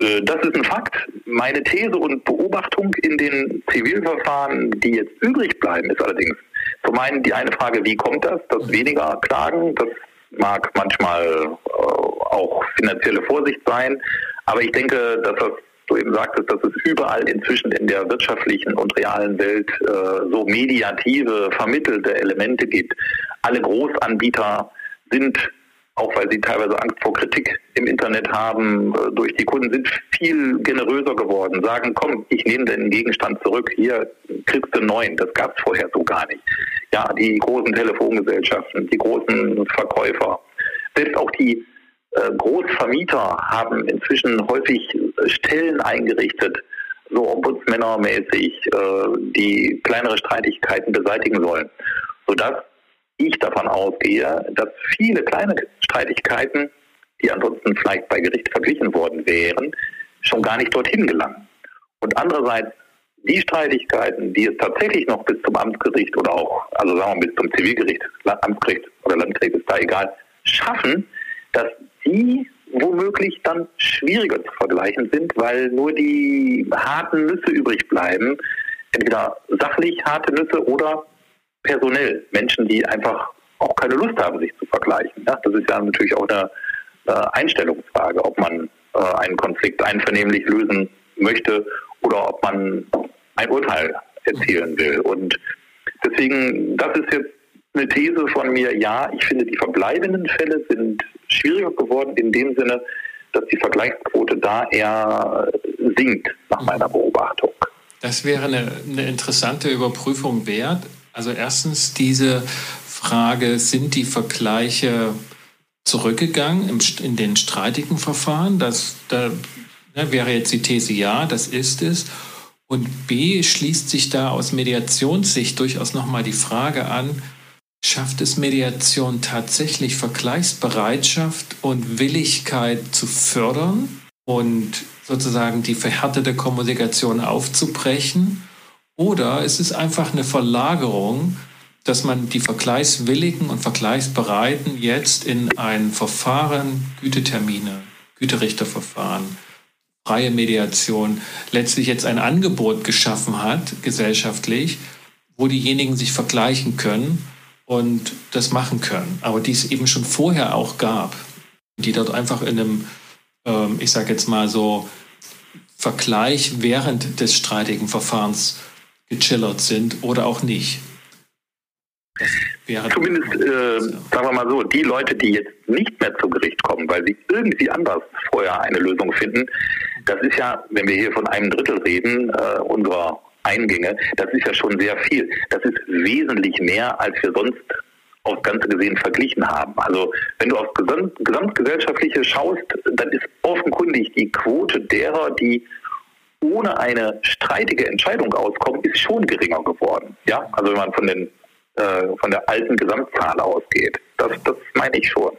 äh, das ist ein Fakt. Meine These und Beobachtung in den Zivilverfahren, die jetzt übrig bleiben, ist allerdings zum einen die eine Frage, wie kommt das, dass weniger klagen? Das mag manchmal äh, auch finanzielle Vorsicht sein. Aber ich denke, dass das du eben sagtest, dass es überall inzwischen in der wirtschaftlichen und realen Welt äh, so mediative, vermittelte Elemente gibt. Alle Großanbieter sind auch weil sie teilweise Angst vor Kritik im Internet haben, äh, durch die Kunden sind viel generöser geworden, sagen, komm, ich nehme den Gegenstand zurück, hier kriegst du neun, das gab es vorher so gar nicht. Ja, die großen Telefongesellschaften, die großen Verkäufer, selbst auch die äh, Großvermieter haben inzwischen häufig Stellen eingerichtet, so ombudsmännermäßig, äh, die kleinere Streitigkeiten beseitigen sollen, sodass ich davon ausgehe, dass viele kleine Streitigkeiten, die ansonsten vielleicht bei Gericht verglichen worden wären, schon gar nicht dorthin gelangen. Und andererseits die Streitigkeiten, die es tatsächlich noch bis zum Amtsgericht oder auch, also sagen wir bis zum Zivilgericht, Amtsgericht oder Landgericht ist da egal, schaffen, dass die womöglich dann schwieriger zu vergleichen sind, weil nur die harten Nüsse übrig bleiben, entweder sachlich harte Nüsse oder personell. Menschen, die einfach auch keine Lust haben, sich zu vergleichen. Ja, das ist ja natürlich auch eine äh, Einstellungsfrage, ob man äh, einen Konflikt einvernehmlich lösen möchte oder ob man ein Urteil erzielen will. Und deswegen, das ist jetzt eine These von mir, ja, ich finde, die verbleibenden Fälle sind schwieriger geworden in dem Sinne, dass die Vergleichsquote da eher sinkt, nach meiner Beobachtung. Das wäre eine, eine interessante Überprüfung wert. Also erstens diese Frage, sind die Vergleiche zurückgegangen in den streitigen Verfahren? Das, da ne, wäre jetzt die These ja, das ist es. Und B schließt sich da aus Mediationssicht durchaus nochmal die Frage an, schafft es Mediation tatsächlich Vergleichsbereitschaft und Willigkeit zu fördern und sozusagen die verhärtete Kommunikation aufzubrechen? Oder ist es einfach eine Verlagerung, dass man die Vergleichswilligen und Vergleichsbereiten jetzt in ein Verfahren, Gütetermine, Güterichterverfahren, freie Mediation, letztlich jetzt ein Angebot geschaffen hat, gesellschaftlich, wo diejenigen sich vergleichen können und das machen können, aber die es eben schon vorher auch gab, die dort einfach in einem, ähm, ich sage jetzt mal so, Vergleich während des streitigen Verfahrens gechillert sind oder auch nicht. Zumindest, äh, sagen wir mal so, die Leute, die jetzt nicht mehr zu Gericht kommen, weil sie irgendwie anders vorher eine Lösung finden, das ist ja, wenn wir hier von einem Drittel reden, äh, unserer Eingänge, das ist ja schon sehr viel. Das ist wesentlich mehr, als wir sonst aufs Ganze gesehen verglichen haben. Also wenn du aufs Gesamt, Gesamtgesellschaftliche schaust, dann ist offenkundig die Quote derer, die ohne eine streitige Entscheidung auskommen, ist schon geringer geworden. Ja, also wenn man von den äh, von der alten Gesamtzahl ausgeht, das, das meine ich schon.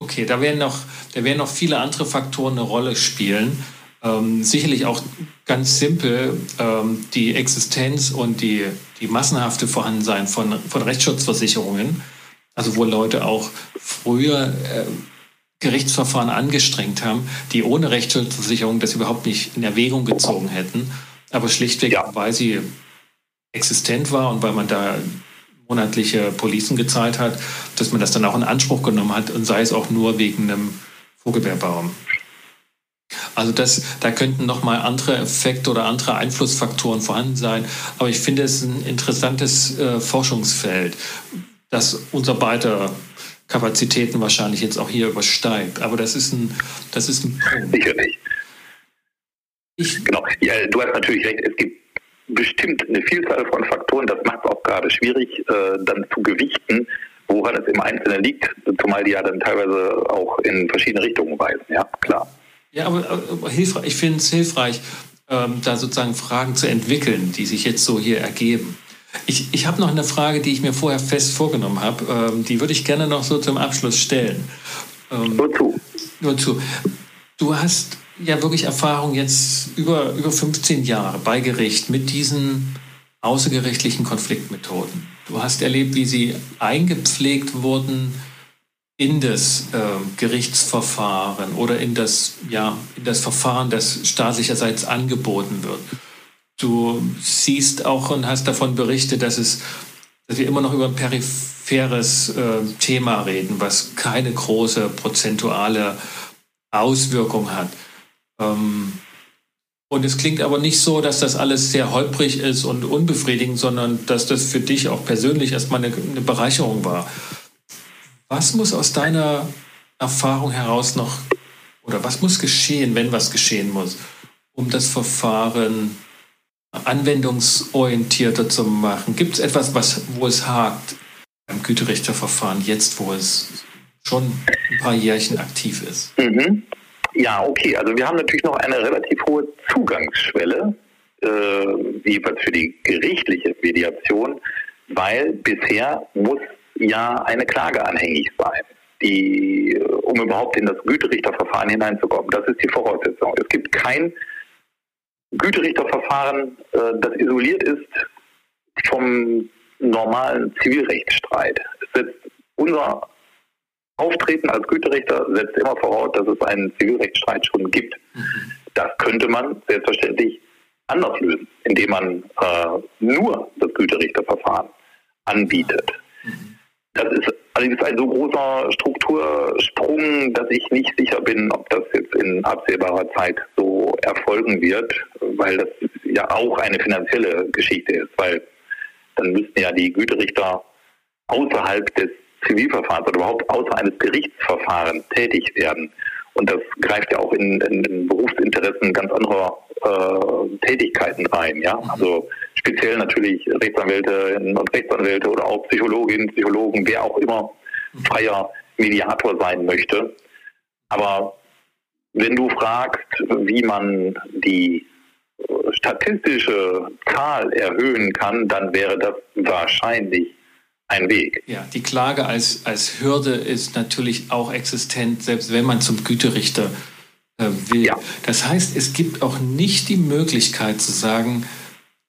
Okay, da werden noch, da werden noch viele andere Faktoren eine Rolle spielen. Ähm, sicherlich auch ganz simpel ähm, die Existenz und die, die massenhafte Vorhandensein von, von Rechtsschutzversicherungen, also wo Leute auch früher äh, Gerichtsverfahren angestrengt haben, die ohne Rechtsschutzversicherung das überhaupt nicht in Erwägung gezogen hätten, aber schlichtweg, ja. weil sie existent war und weil man da monatliche Policen gezahlt hat, dass man das dann auch in Anspruch genommen hat und sei es auch nur wegen einem Vogelbeerbaum. Also das, da könnten nochmal andere Effekte oder andere Einflussfaktoren vorhanden sein. Aber ich finde es ein interessantes äh, Forschungsfeld, das unser beider Kapazitäten wahrscheinlich jetzt auch hier übersteigt. Aber das ist ein, das ist ein Punkt. Sicherlich. Ich, genau. Ja, du hast natürlich recht. Es gibt bestimmt eine Vielzahl von Faktoren. Das macht es auch gerade schwierig, äh, dann zu gewichten, woran es im Einzelnen liegt, zumal die ja dann teilweise auch in verschiedene Richtungen weisen. Ja, klar. Ja, aber, aber hilfreich, ich finde es hilfreich, ähm, da sozusagen Fragen zu entwickeln, die sich jetzt so hier ergeben. Ich, ich habe noch eine Frage, die ich mir vorher fest vorgenommen habe. Ähm, die würde ich gerne noch so zum Abschluss stellen. Ähm, nur zu. Nur zu. Du hast ja wirklich Erfahrung jetzt über, über 15 Jahre bei Gericht mit diesen außergerichtlichen Konfliktmethoden. Du hast erlebt, wie sie eingepflegt wurden in das äh, Gerichtsverfahren oder in das, ja, in das Verfahren, das staatlicherseits angeboten wird. Du siehst auch und hast davon berichtet, dass, es, dass wir immer noch über ein peripheres äh, Thema reden, was keine große prozentuale Auswirkung hat. Ähm, und es klingt aber nicht so, dass das alles sehr holprig ist und unbefriedigend, sondern dass das für dich auch persönlich erstmal eine, eine Bereicherung war. Was muss aus deiner Erfahrung heraus noch, oder was muss geschehen, wenn was geschehen muss, um das Verfahren anwendungsorientierter zu machen? Gibt es etwas, was, wo es hakt beim Güterichterverfahren jetzt, wo es schon ein paar Jährchen aktiv ist? Mhm. Ja, okay. Also wir haben natürlich noch eine relativ hohe Zugangsschwelle, äh, jedenfalls für die gerichtliche Mediation, weil bisher muss ja eine Klage anhängig sein, die, um überhaupt in das Güterichterverfahren hineinzukommen. Das ist die Voraussetzung. Es gibt kein Güterichterverfahren, äh, das isoliert ist vom normalen Zivilrechtsstreit. Es setzt unser Auftreten als Güterichter setzt immer voraus, dass es einen Zivilrechtsstreit schon gibt. Das könnte man selbstverständlich anders lösen, indem man äh, nur das Güterichterverfahren anbietet. Mhm. Das ist allerdings ein so großer Struktursprung, dass ich nicht sicher bin, ob das jetzt in absehbarer Zeit so erfolgen wird, weil das ja auch eine finanzielle Geschichte ist, weil dann müssten ja die Güterichter außerhalb des Zivilverfahrens oder überhaupt außer eines Gerichtsverfahrens tätig werden. Und das greift ja auch in, in, in Berufsinteressen ganz anderer äh, Tätigkeiten rein. Ja? Also speziell natürlich Rechtsanwälte und Rechtsanwälte oder auch Psychologinnen, Psychologen, wer auch immer freier Mediator sein möchte. Aber wenn du fragst, wie man die statistische Zahl erhöhen kann, dann wäre das wahrscheinlich ein Weg. Ja, die Klage als, als Hürde ist natürlich auch existent, selbst wenn man zum Güterichter äh, will. Ja. Das heißt, es gibt auch nicht die Möglichkeit zu sagen,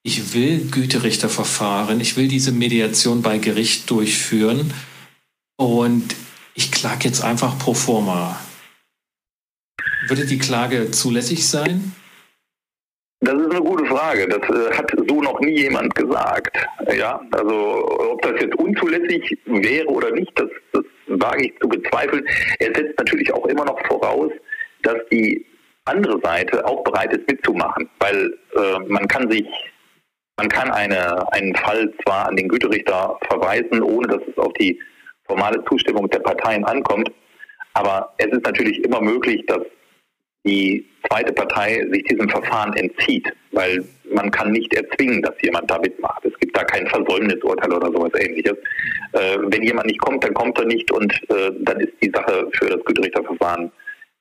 ich will Güterichterverfahren, ich will diese Mediation bei Gericht durchführen und ich klage jetzt einfach pro forma. Würde die Klage zulässig sein? Das ist eine gute Frage. Das äh, hat so noch nie jemand gesagt. Ja, also ob das jetzt unzulässig wäre oder nicht, das, das wage ich zu bezweifeln. Er setzt natürlich auch immer noch voraus, dass die andere Seite auch bereit ist mitzumachen, weil äh, man kann sich man kann eine, einen Fall zwar an den Güterichter verweisen, ohne dass es auf die formale Zustimmung der Parteien ankommt, aber es ist natürlich immer möglich, dass die zweite Partei sich diesem Verfahren entzieht, weil man kann nicht erzwingen, dass jemand da mitmacht. Es gibt da kein Versäumnisurteil oder sowas ähnliches. Äh, wenn jemand nicht kommt, dann kommt er nicht und äh, dann ist die Sache für das Güterichterverfahren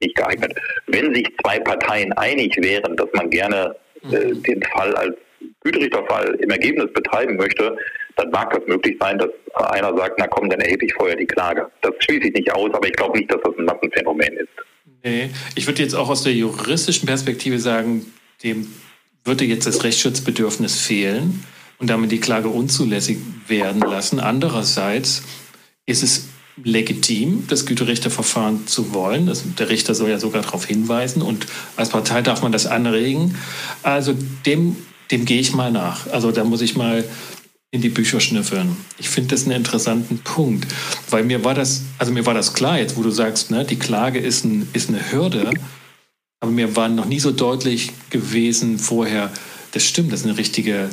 nicht geeignet. Wenn sich zwei Parteien einig wären, dass man gerne äh, mhm. den Fall als Güterichterfall im Ergebnis betreiben möchte, dann mag das möglich sein, dass einer sagt, na komm, dann erhebe ich vorher die Klage. Das schließe ich nicht aus, aber ich glaube nicht, dass das ein Massenphänomen ist. Nee, ich würde jetzt auch aus der juristischen Perspektive sagen, dem würde jetzt das Rechtsschutzbedürfnis fehlen und damit die Klage unzulässig werden lassen. Andererseits ist es legitim, das Güterichterverfahren zu wollen. Das, der Richter soll ja sogar darauf hinweisen und als Partei darf man das anregen. Also dem, dem gehe ich mal nach. Also da muss ich mal in die Bücher schnüffeln. Ich finde das einen interessanten Punkt, weil mir war das, also mir war das klar jetzt, wo du sagst, ne, die Klage ist, ein, ist eine Hürde, aber mir war noch nie so deutlich gewesen vorher, das stimmt, das ist eine richtige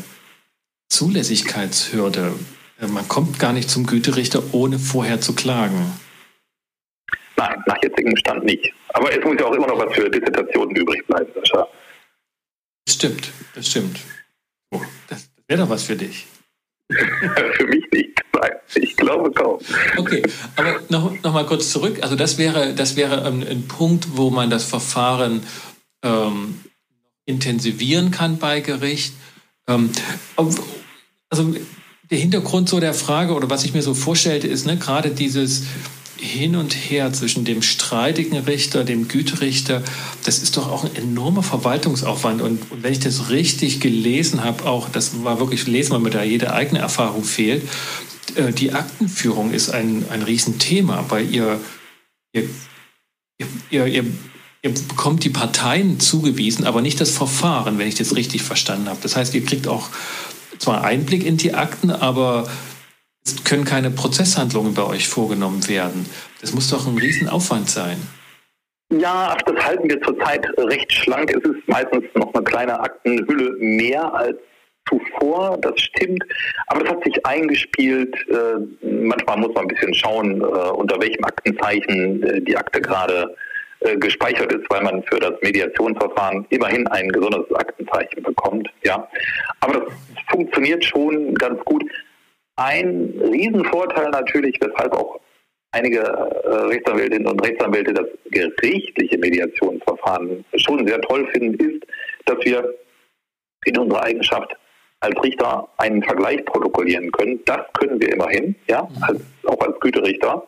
Zulässigkeitshürde. Äh, man kommt gar nicht zum Güterichter, ohne vorher zu klagen. Nein, nach jetzigem Stand nicht. Aber es muss ja auch immer noch was für Dissertationen übrig bleiben, Sascha. Das stimmt, das stimmt. Oh, das wäre doch was für dich. Für mich nicht. Nein, ich glaube kaum. Okay, aber noch, noch mal kurz zurück. Also das wäre, das wäre ein, ein Punkt, wo man das Verfahren ähm, intensivieren kann bei Gericht. Ähm, also der Hintergrund so der Frage oder was ich mir so vorstellte, ist ne, gerade dieses hin und her zwischen dem streitigen Richter, dem Güterichter, das ist doch auch ein enormer Verwaltungsaufwand. Und, und wenn ich das richtig gelesen habe, auch, das war wirklich lesen, weil mir da jede eigene Erfahrung fehlt, äh, die Aktenführung ist ein, ein Riesenthema, weil ihr, ihr, ihr, ihr, ihr bekommt die Parteien zugewiesen, aber nicht das Verfahren, wenn ich das richtig verstanden habe. Das heißt, ihr kriegt auch zwar Einblick in die Akten, aber es können keine Prozesshandlungen bei euch vorgenommen werden. Das muss doch ein Riesenaufwand sein. Ja, das halten wir zurzeit recht schlank. Es ist meistens noch eine kleine Aktenhülle mehr als zuvor, das stimmt. Aber das hat sich eingespielt. Äh, manchmal muss man ein bisschen schauen, äh, unter welchem Aktenzeichen äh, die Akte gerade gespeichert ist, weil man für das Mediationsverfahren immerhin ein gesondertes Aktenzeichen bekommt. Ja, aber das funktioniert schon ganz gut. Ein Riesenvorteil natürlich, weshalb auch einige Rechtsanwältinnen und Rechtsanwälte das gerichtliche Mediationsverfahren schon sehr toll finden, ist, dass wir in unserer Eigenschaft als Richter einen Vergleich protokollieren können. Das können wir immerhin, ja, mhm. als, auch als Güterichter,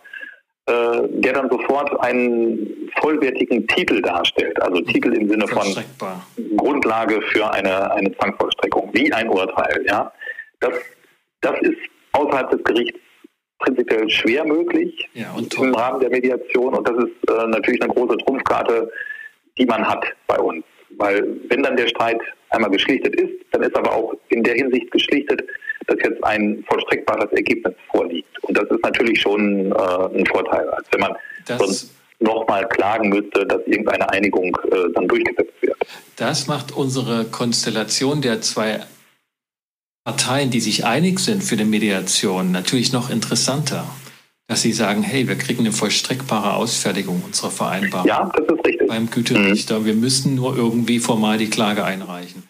äh, der dann sofort einen vollwertigen Titel darstellt. Also Titel im Sinne von Grundlage für eine, eine Zwangsvollstreckung, wie ein Urteil. Ja. Das, das ist außerhalb des Gerichts prinzipiell schwer möglich ja, im Rahmen der Mediation und das ist äh, natürlich eine große Trumpfkarte, die man hat bei uns. Weil wenn dann der Streit einmal geschlichtet ist, dann ist aber auch in der Hinsicht geschlichtet, dass jetzt ein vollstreckbares Ergebnis vorliegt. Und das ist natürlich schon äh, ein Vorteil, als wenn man das sonst nochmal klagen müsste, dass irgendeine Einigung äh, dann durchgesetzt wird. Das macht unsere Konstellation der zwei Parteien, die sich einig sind für die Mediation, natürlich noch interessanter dass sie sagen, hey, wir kriegen eine vollstreckbare Ausfertigung unserer Vereinbarung. Ja, das ist richtig. Beim Güterichter. Mhm. Wir müssen nur irgendwie formal die Klage einreichen.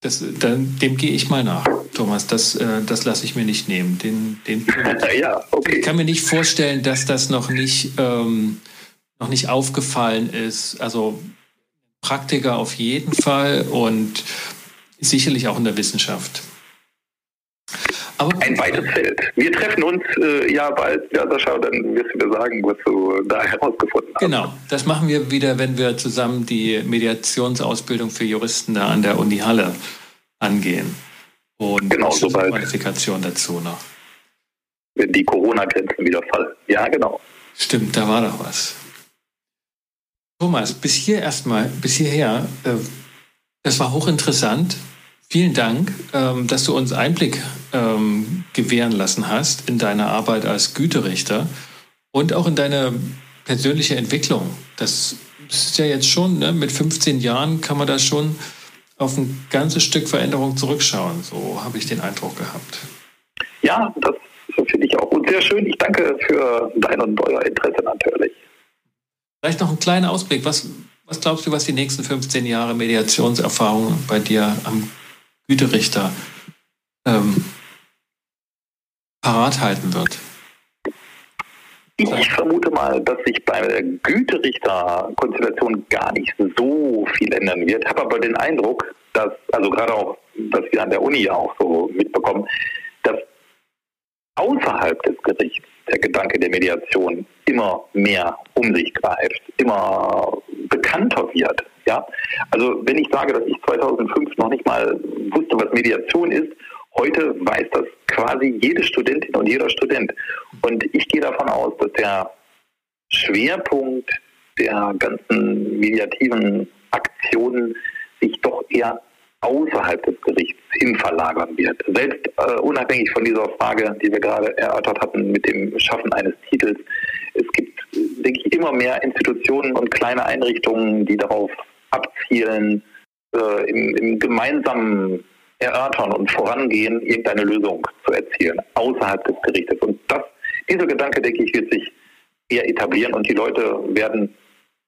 Das, dann, dem gehe ich mal nach, Thomas. Das, äh, das lasse ich mir nicht nehmen. Den, den ja, okay. Ich kann mir nicht vorstellen, dass das noch nicht, ähm, noch nicht aufgefallen ist. Also Praktiker auf jeden Fall und sicherlich auch in der Wissenschaft. Aber ein weites Feld. Wir treffen uns äh, ja bald, ja, Sascha, dann wirst du mir sagen, was du da herausgefunden hast. Genau, das machen wir wieder, wenn wir zusammen die Mediationsausbildung für Juristen da an der Uni Halle angehen. Und genau, sobald. Qualifikation dazu noch. Wenn die Corona-Grenzen wieder fallen. Ja, genau. Stimmt, da war doch was. Thomas, bis hier erstmal, bis hierher, äh, das war hochinteressant. Vielen Dank, ähm, dass du uns Einblick ähm, gewähren lassen hast in deine Arbeit als Güterichter und auch in deine persönliche Entwicklung. Das ist ja jetzt schon, ne, mit 15 Jahren kann man da schon auf ein ganzes Stück Veränderung zurückschauen. So habe ich den Eindruck gehabt. Ja, das finde ich auch. Und sehr schön. Ich danke für dein und euer Interesse natürlich. Vielleicht noch ein kleiner Ausblick. Was, was glaubst du, was die nächsten 15 Jahre Mediationserfahrung bei dir am Güterichter ähm, parat halten wird? Ich vermute mal, dass sich bei der Güterichterkonstellation gar nicht so viel ändern wird. Habe aber den Eindruck, dass, also gerade auch, dass wir an der Uni ja auch so mitbekommen, dass außerhalb des Gerichts der Gedanke der Mediation immer mehr um sich greift, immer bekannter wird. Ja? Also wenn ich sage, dass ich 2005 noch nicht mal wusste, was Mediation ist, heute weiß das quasi jede Studentin und jeder Student. Und ich gehe davon aus, dass der Schwerpunkt der ganzen mediativen Aktionen sich doch eher außerhalb des Gerichts hin verlagern wird. Selbst äh, unabhängig von dieser Frage, die wir gerade erörtert hatten mit dem Schaffen eines Titels. Es gibt, denke ich, immer mehr Institutionen und kleine Einrichtungen, die darauf abzielen, äh, im, im gemeinsamen Erörtern und Vorangehen irgendeine Lösung zu erzielen, außerhalb des Gerichtes. Und das, dieser Gedanke, denke ich, wird sich eher etablieren und die Leute werden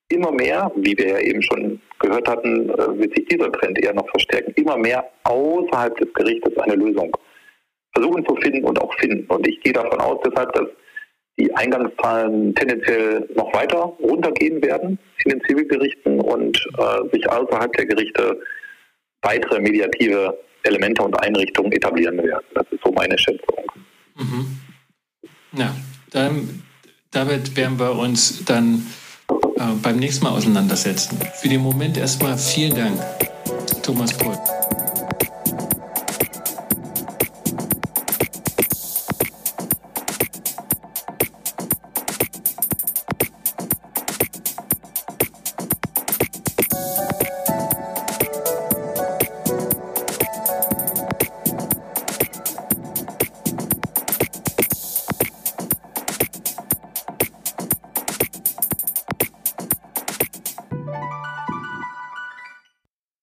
immer mehr, wie wir ja eben schon gehört hatten, äh, wird sich dieser Trend eher noch verstärken, immer mehr außerhalb des Gerichtes eine Lösung versuchen zu finden und auch finden. Und ich gehe davon aus deshalb, dass die Eingangszahlen tendenziell noch weiter runtergehen werden in den Zivilgerichten und äh, sich außerhalb der Gerichte weitere mediative Elemente und Einrichtungen etablieren werden. Das ist so meine Schätzung. Mhm. Ja, dann, damit werden wir uns dann äh, beim nächsten Mal auseinandersetzen. Für den Moment erstmal vielen Dank, Thomas Pohl.